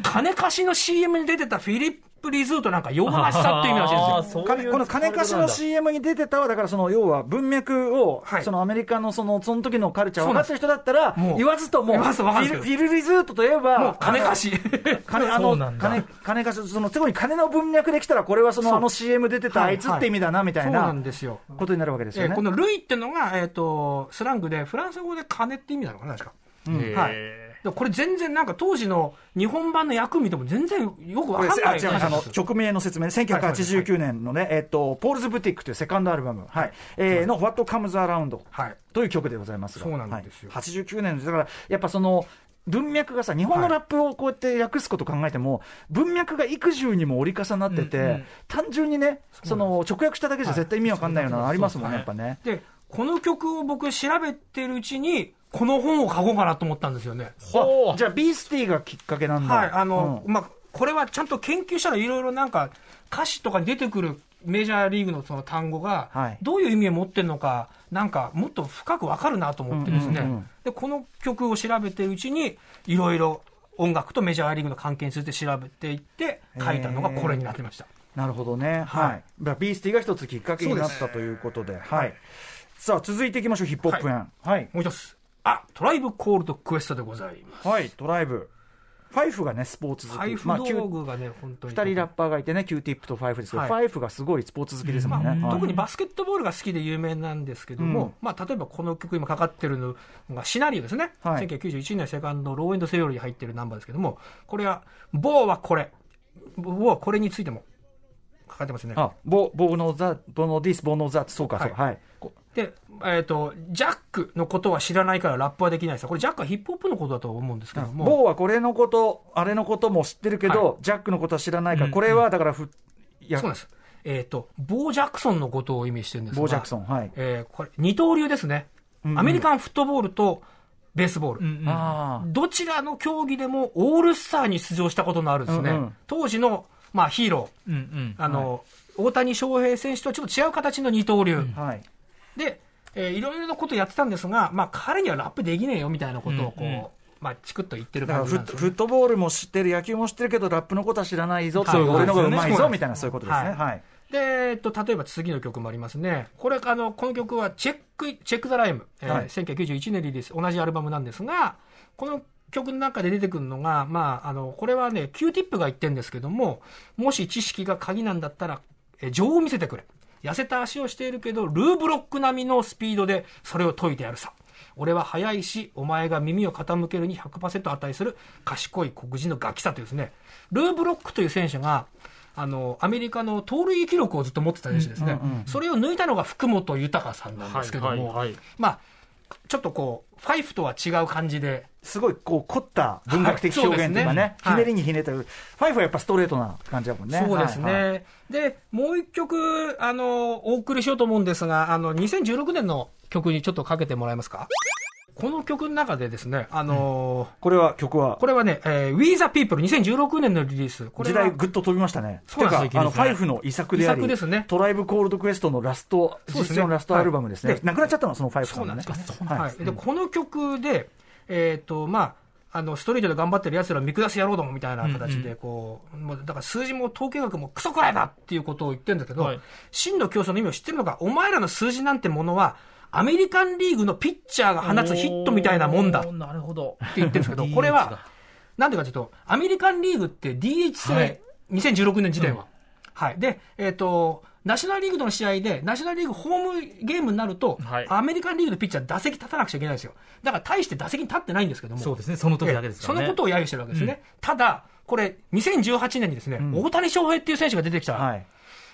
金貸しの CM に出てたフィリップ・リズートなんか洋梨さっていう意味らしいんですよ。この金貸しの CM に出てたは、だからその要は文脈を、はいそのアメリカのそのその時のカルチャー分かってる人だったら言わずとも、フィルリズートといえば、金貸し。金、あの金、金貸し、その、そこに金の文脈できたら、これはその、あの CM 出てたあいつって意味だな、みたいそうななんですよ。ことになるわけですよね。えーこのルイってのが、えっ、と、スラングで、フランス語で金って意味なのかな、確か。はいへでもこれ全然なんか当時の日本版の役見ても全然よくわかんないあの曲名の説明ね、1989年のね、えっと、ポールズ・ブティックというセカンドアルバム、はい。えーの What Comes Around はい。という曲でございますが、そうなんですよ。はい。89年。だから、やっぱその、文脈がさ、日本のラップをこうやって訳すこと考えても、文脈が幾重にも折り重なってて、うんうん単純にね、その直訳しただけじゃ絶対意味わかんないようなのありますもんね、やっぱね。で、この曲を僕調べてるうちに、この本を書こうかなと思ったんですよね。じゃあ、ビースティがきっかけなんだ。はい。あの、うんまあ、これはちゃんと研究したらいろいろなんか、歌詞とかに出てくるメジャーリーグのその単語がはい、どういう意味を持ってるのか、なんかもっと深くわかるなと思ってですね、うんうんうんで、この曲を調べてるうちに、いろいろ音楽とメジャーリーグの関係について調べていって、書いたのがこれになってました。なるほどね。ははいい。だからビースティが一つきっかけになったということで。はい。さあ、続いていきましょう、ヒップホップ編。はい。もう一つ。あ、トライブコールドクエストでございます。はい、ドライブ。ファイフがね、スポーツ好き。まあ、配布道具がね、本当に。二人ラッパーがいてね、キューティップとファイフですけど、はいファイフがすごいスポーツ好きですもんね。はい特にバスケットボールが好きで有名なんですけども、うんまあ、例えばこの曲今かかってるのがシナリオですね、はい1991年セカンドローエンドセオリーに入ってるナンバーですけどもこれは「ボーはこれ」ボーはこれについてもかかってますねあ、ボ、ボノザ、ボノディス、ボノザそうか、そうか、ははい。こで、えー、とジャックのことは知らないからラップはできないですこれジャックはヒップホップのことだと思うんですけどもボーはこれのこと、あれのことも知ってるけど、はジャックのことは知らないから、うん。これはだからふ、いやそうなんです。えっ、とボー・ジャクソンのことを意味してるんですが。ボー・ジャクソン、はい。えーこれ二刀流ですね、うんうん。アメリカンフットボールとベースボール、うんうん。あどちらの競技でもオールスターに出場したことのあるですね、うんうん。当時の、まあ、ヒーロうんうん。ー、あの、大谷翔平選手とはちょっと違う形の二刀流。あ、はい。で、えーいろいろなことやってたんですが、まあ、彼にはラップできねえよみたいなことをこう、うんうんまあ、チクッと言ってるだからフット感じなんですよフットボールも知ってる、野球も知ってるけど、ラップのことは知らないぞ、はい俺の方がうまいぞ、みたいな、そういうことですね。はいはい。で、えっと、例えば次の曲もありますね。これ、あの、この曲は、チェック、チェック・ザ・ライム、えーはい1991年リリース、同じアルバムなんですが、この曲の中で出てくるのが、まあ、あの、これはね、Q ティップが言ってるんですけども、もし知識が鍵なんだったら、えー情を見せてくれ。痩せた足をしているけど、ルーブロック並みのスピードでそれを解いてやるさ。俺は速いし、お前が耳を傾けるに100%値する賢い黒人のガキさというですね、ルーブロックという選手が、あの、アメリカの盗塁記録をずっと持ってた選手ですね。それを抜いたのが福本豊さんなんですけども、はいはいはいまあ、ちょっとこう、ファイフとは違う感じで、すごい、こう、凝った文学的表現というかね、はい。ね。ひねりにひねった、ファイフはやっぱストレートな感じだもんね。そうですね。はいはいで、もう一曲、あの、お送りしようと思うんですが、あの、2016年の曲にちょっとかけてもらえますか？この曲の中でですね、あのこれは、曲は？こ、れはね、えー We the People 2016年のリリース。これは時代ぐっと飛びましたね。そうですてか、あの、ファイフの遺作であり、遺作ですねトライブコールドクエストのラスト、そうですね実のラストアルバムですね。はいなくなっちゃったのはそのファイフさそうんのねなんですか。はいはい。で、この曲で、えっ、と、まあ、あの、ストリートで頑張ってる奴らを見下す野郎どもみたいな形で、こう、もう、だから数字も統計学もクソくらいだっていうことを言ってるんだけど、はい真の競争の意味を知ってるのか、お前らの数字なんてものは、アメリカンリーグのピッチャーが放つヒットみたいなもんだっておーなるほど。言ってるんですけど、これは、なんでかというと、アメリカンリーグって DH 制、はい2016年時点は。はい。で、えっ、と、ナショナルリーグとの試合で、ナショナルリーグホームゲームになると、はいアメリカンリーグのピッチャー打席立たなくちゃいけないんですよ。だから大して打席に立ってないんですけども。そうですね、その時だけですからね。そのことを揶揄してるわけですね。ただ、これ、2018年にですね、大谷翔平っていう選手が出てきた。はい。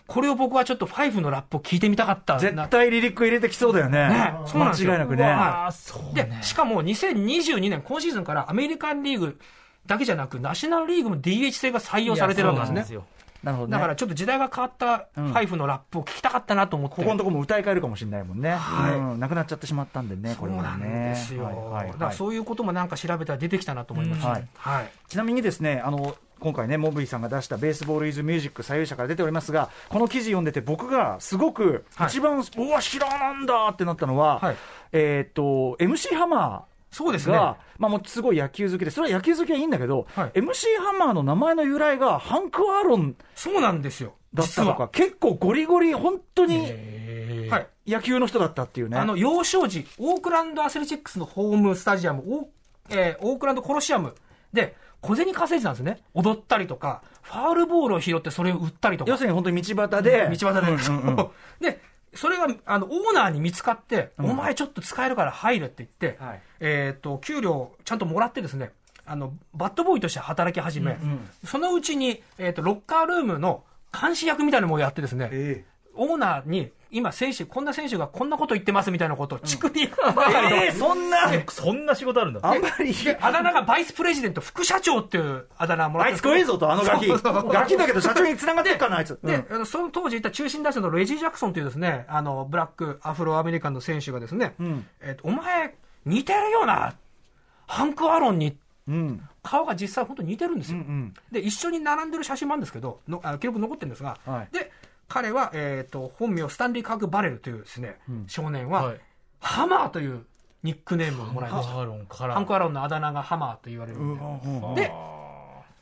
これを僕はちょっとファイフのラップを聞いてみたかったな。絶対リリック入れてきそうだよね。ねそうなんですよ間違いなくね。はああ、そうでね、。しかも2022年、今シーズンからアメリカンリーグだけじゃなく、ナショナルリーグも DH 制が採用されてるわけですね。なんなるほどねだからちょっと時代が変わったファイフのラップを聞きたかったなと思って。ここのところも歌い替えるかもしれないもんね、はいうんなくなっちゃってしまったんでね、これそうなんはね。ですよ、はいはいだからはいそういうこともなんか調べたら出てきたなと思いました、うんはいはいちなみにですね、あの今回ね、モブイさんが出したベースボール・イズ・ミュージック左右者から出ておりますが、この記事読んでて、僕がすごくはい。一番、うわ、知らなんだってなったのは、はい。えっ、と、MC ハマそうですね。まあ、もうすごい野球好きで、それは野球好きはいいんだけど、はい。MC ハマーの名前の由来がハンク・アーロンそうなんですよ。だったとか、結構ゴリゴリ、本当にはい。野球の人だったっていうね。あの幼少時オークランドアスレチックスのホームスタジアムオー,、えーオークランドコロシアムで小銭稼いでたんですね。踊ったりとかファールボールを拾ってそれを売ったりとか。要するに本当に道端で、道端で、うんうんうん。でそれがあのオーナーに見つかって、お前ちょっと使えるから入れって言って、はい。えっ、と給料ちゃんともらってですねあのバットボーイとして働き始め、そのうちに、えー、とロッカールームの監視役みたいなのもやってですね、えオーナーに今選手こんな選手がこんなこと言ってますみたいなことをチクリ、ええーそんな、そんな仕事あるんだ。あんまり、であだ名がバイスプレジデント副社長っていうあだ名をもらってあいつ怖いぞと、あのガキ。そうそうそう。ガキだけど社長に繋がってるかな、あいつ。で、うん。その当時いた中心打者のレジー・ジャクソンというですね、あの、ブラック、アフロアメリカンの選手がですね、ん。えっと、お前、似てるよな、ハンク・アーロンに、うん。顔が実際本当に似てるんですよ。うんうん。で、一緒に並んでる写真もあるんですけど、のあ記録残ってるんですが、はい。で、彼は、えっ、と、本名、スタンリー・カーク・バレルというですね、少年は、はいハマーというニックネームをもらいました。ハンク・アーロンのあだ名がハマーと言われるんで。で、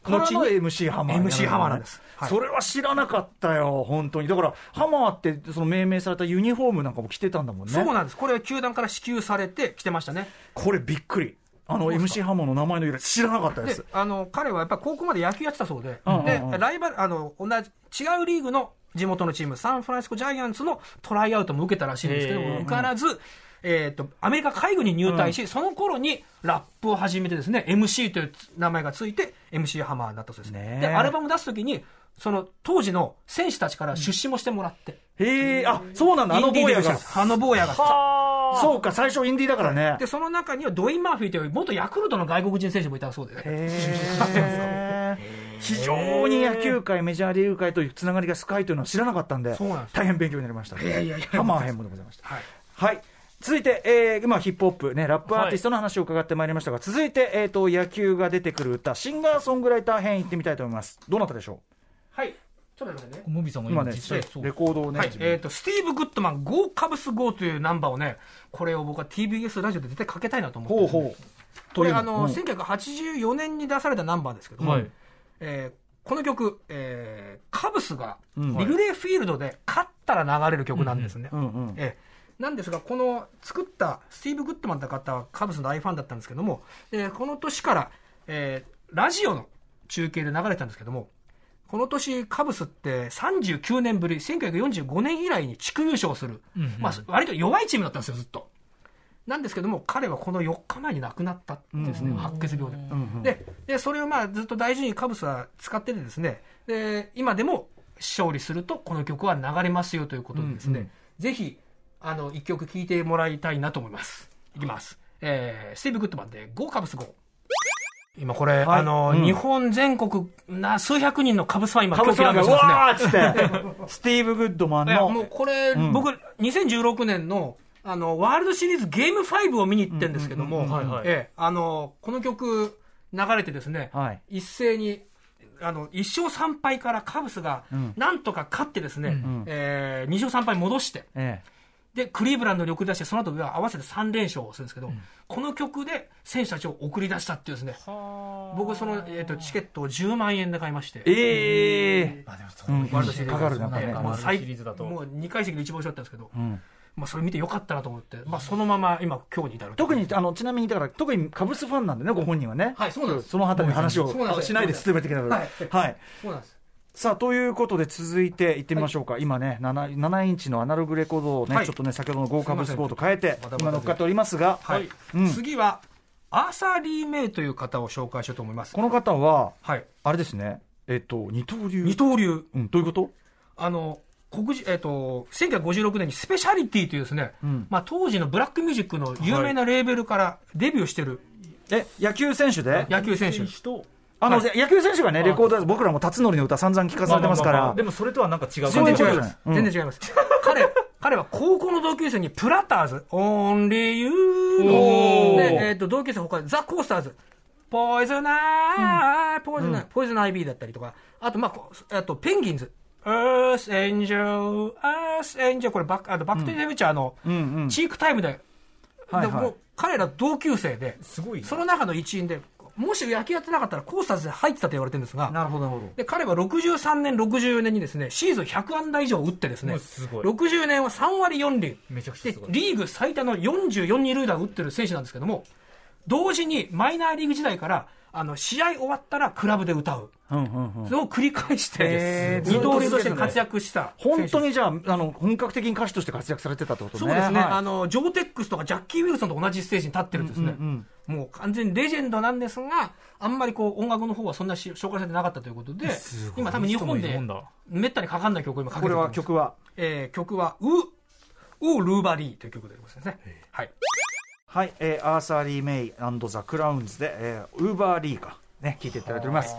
後に MC ハマー。MC ハマーなんですはいそれは知らなかったよ、本当に。だから、ハマーって、その命名されたユニフォームなんかも着てたんだもんね。そうなんです。これは球団から支給されて来てましたね。これびっくり。あの、MC ハマーの名前の由来、知らなかったで。ですあの彼はやっぱり高校まで野球やってたそうで、うんうんうんでライバルあの同じ違うリーグの地元のチーム、サンフランシスコ・ジャイアンツのトライアウトも受けたらしいんですけどへー。受からず、えー、とアメリカ海軍に入隊し、その頃にラップを始めて、ですね MC という名前がついて、MC ハマーになったそうです。ねえ。で、アルバム出すときに、その当時の選手たちから出資もしてもらって、へえ、あ、そうなんだ、あの坊やが。あの坊やがそうか、最初インディーだからね。で、その中にはドイン・マーフィーという元ヤクルトの外国人選手もいたそうで、ね、へー 非常に野球界、メジャーリーグ界というつながりが深いというのは知らなかったんで、そうなんです大変勉強になりました。いやいやいやハマー編もでございました。はいはい。続いて、えー、今、ヒップホップ、ね、ラップアーティストの話を伺ってまいりましたが、続いて、えっ、と、野球が出てくる歌、シンガーソングライター編行ってみたいと思います。どなたでしょはい、ちょっと待ってね。モビさんがう今ね、今実際レコードをね、はいえっ、と、スティーブ・グッドマン、 Go Cubs Go というナンバーをね、これを僕は TBS ラジオで絶対かけたいなと思ってるほうほう。これ、あの、うん1984年に出されたナンバーですけども、はいえーこの曲、えーカブスがうんリグレーフィールドで勝ったら流れる曲なんですね。うんうん。えーなんですが、この作ったスティーブ・グッドマンという方はカブスの大ファンだったんですけども、えーこの年から、えーラジオの中継で流れたんですけども、この年カブスって39年ぶり、1945年以来に地区優勝する、まあ、割と弱いチームだったんですよ、ずっと。なんですけども、彼はこの4日前に亡くなったんですね、白血病で。でで、それをまあずっと大事にカブスは使っててですね、で今でも勝利すると、この曲は流れますよということでですね、ぜひ、あの、一曲聴いてもらいたいなと思います。いきます。えー、スティーブ・グッドマンで、 Go Cubs Go。今これ、はい。あの、うん。日本全国な数百人のカブスファン今、カブスファンが、わーっつって、スティーブ・グッドマンいや、もうの、これ、ん。僕、2016年の、あの、ワールドシリーズゲーム5を見に行ってるんですけども、あの、この曲流れてですね、はい。一斉に、あの、1勝3敗からカブスがん、なんとか勝ってですね、ん。えー、2勝3敗戻して、えで、クリーブランドに送り出して、その後は合わせて3連勝をするんですけど、この曲で選手たちを送り出したっていうですね、僕その、えっ、と、チケットを10万円で買いまして、ええ。えまあでもそううん。ワールドシリーズかかるなんかね。もう最シリーズだと。もう2階席で一番後ろだったんですけど、うんまあ、それ見てよかったなと思って、まあ、そのまま今、今日に至る。特に、あの、ちなみに、だから、特にカブスファンなんでね、ご本人はね。はいそうなんですそのあたりの話をしないで進めてきたので。はいはい。そうなんです。さあ、ということで続いていってみましょうか。今ね7、7インチのアナログレコードをね、はいちょっとね、先ほどのゴーカブスゴーと変えて今乗っかっておりますが、はい。うん次は、アーサー・リー・メイという方を紹介しようと思います。この方は、はい。あれですね、えっと、二刀流。二刀流。うん、どういうこと？あの、黒人、えっ、と、1956年にスペシャリティというですね、ん。まあ当時のブラックミュージックの有名なレーベルからデビューしてる。え、野球選手で？野球選手。とあの、はい。野球選手がね、レコード、僕らも辰徳の歌散々聞かされてますから。ああああ。でもそれとはなんか違う。全然違い。ます。うん。全然違います。彼、彼は高校の同級生にプラターズ、Only You の。おー。で、えっ、と、同級生他でザ・コースターズ、ポイズナー、ポイズナー、ポイズナー IB だったりとか、あと、まあこう、あと、ペンギンズ、Earth Angel、Earth Angel、これバック、あのバックトゥザフューチャーのうんうん。チークタイムで、はいはい。でもう彼ら同級生で、すごいね。その中の一員で、もし野球やってなかったらコースターズで入ってたと言われてるんですが、なるほど、なるほど。で彼は63年、64年にですねシーズン100安打以上打ってですね。うんすごい。60年は3割4厘。めちゃくちゃリーグ最多の44二塁打を打ってる選手なんですけども同時にマイナーリーグ時代からあの試合終わったらクラブで歌う。うんうんうん。それを繰り返して二刀流として活躍した本当にじゃあ、あの、本格的に歌手として活躍されてたってことね。そうですね、はい。あのジョーテックスとかジャッキー・ウィルソンと同じステージに立ってるんですね、うんもう完全にレジェンドなんですが、あんまりこう音楽の方はそんなし紹介されてなかったということで、今、多分日本でめったにかかんない曲を今かけてこれると思います。は曲は？えー曲は、ウ、ウー・ルーバリーという曲でございますね。はい。はい、えーアーサー・リー・メイ・ザ・クラウンズで、えーウー・ルーバリーか、ね、聞いていただいております。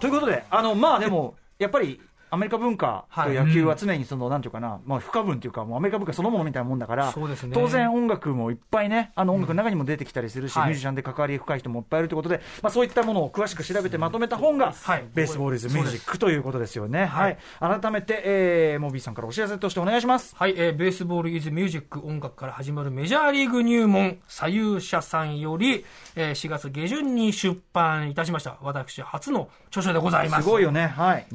ということで、あの、まあでも、やっぱり、アメリカ文化と野球は常にその、なんていうかな、まあ不可分というか、もうアメリカ文化そのものみたいなもんだから、当然音楽もいっぱいね、あの音楽の中にも出てきたりするし、はいミュージシャンで関わり深い人もいっぱいいるということで、まあそういったものを詳しく調べてまとめた本が、はいベースボールズ・ミュージックということですよね。ははいい。改めて、えー、モビーさんからお知らせとしてお願いします。はい、えーベースボール・イズ・ミュージック音楽から始まるメジャーリーグ入門、左右者さんより、えー4月下旬に出版いたしました。私初の著書でございますす。ごいよね。はい。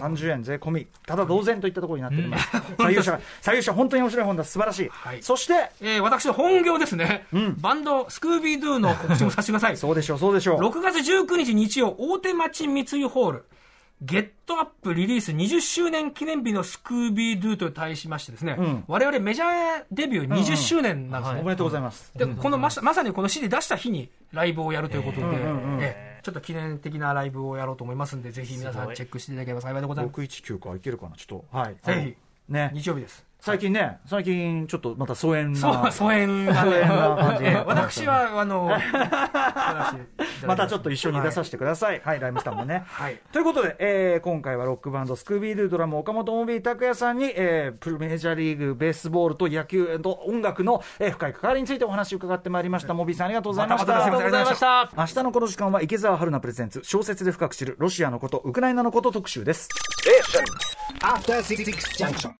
2530円税込み。ただ同然といったところになっております。左右者、左右者本当に面白い本だ。素晴らしい。はいそして、えー私の本業ですね、バンド、スクービードゥの告知もさせてください。そうでしょう、そうでしょう。6月19日日曜、大手町三井ホール、ゲットアップリリース20周年記念日のスクービードゥと対しましてですね、ん我々メジャーデビュー20周年なんですね。おめでとうございます。で、このまさまさにこの CD 出した日にライブをやるということで、んうんええちょっと記念的なライブをやろうと思いますんで、ぜひ皆さんチェックしていただければ幸いでございます。619かいけるかな、ちょっと。はい。ぜひ、ね。日曜日です。最近ね、最近ちょっとまた疎遠な。疎遠なね疎遠な感じええ私は、あの、私またちょっと一緒に出させてください。はい、ライムスターもね。はい。ということで、えー今回はロックバンドスクービードゥドラム岡本モビー拓也さんに、えープロメジャーリーグベースボールと野球と音楽の、えー深い関わりについてお話を伺ってまいりました。モビーさんありがとうございました。ありがとうございました明日のこの時間は池澤春菜プレゼンツ小説で深く知るロシアのことウクライナのこと特集です After Six Junction.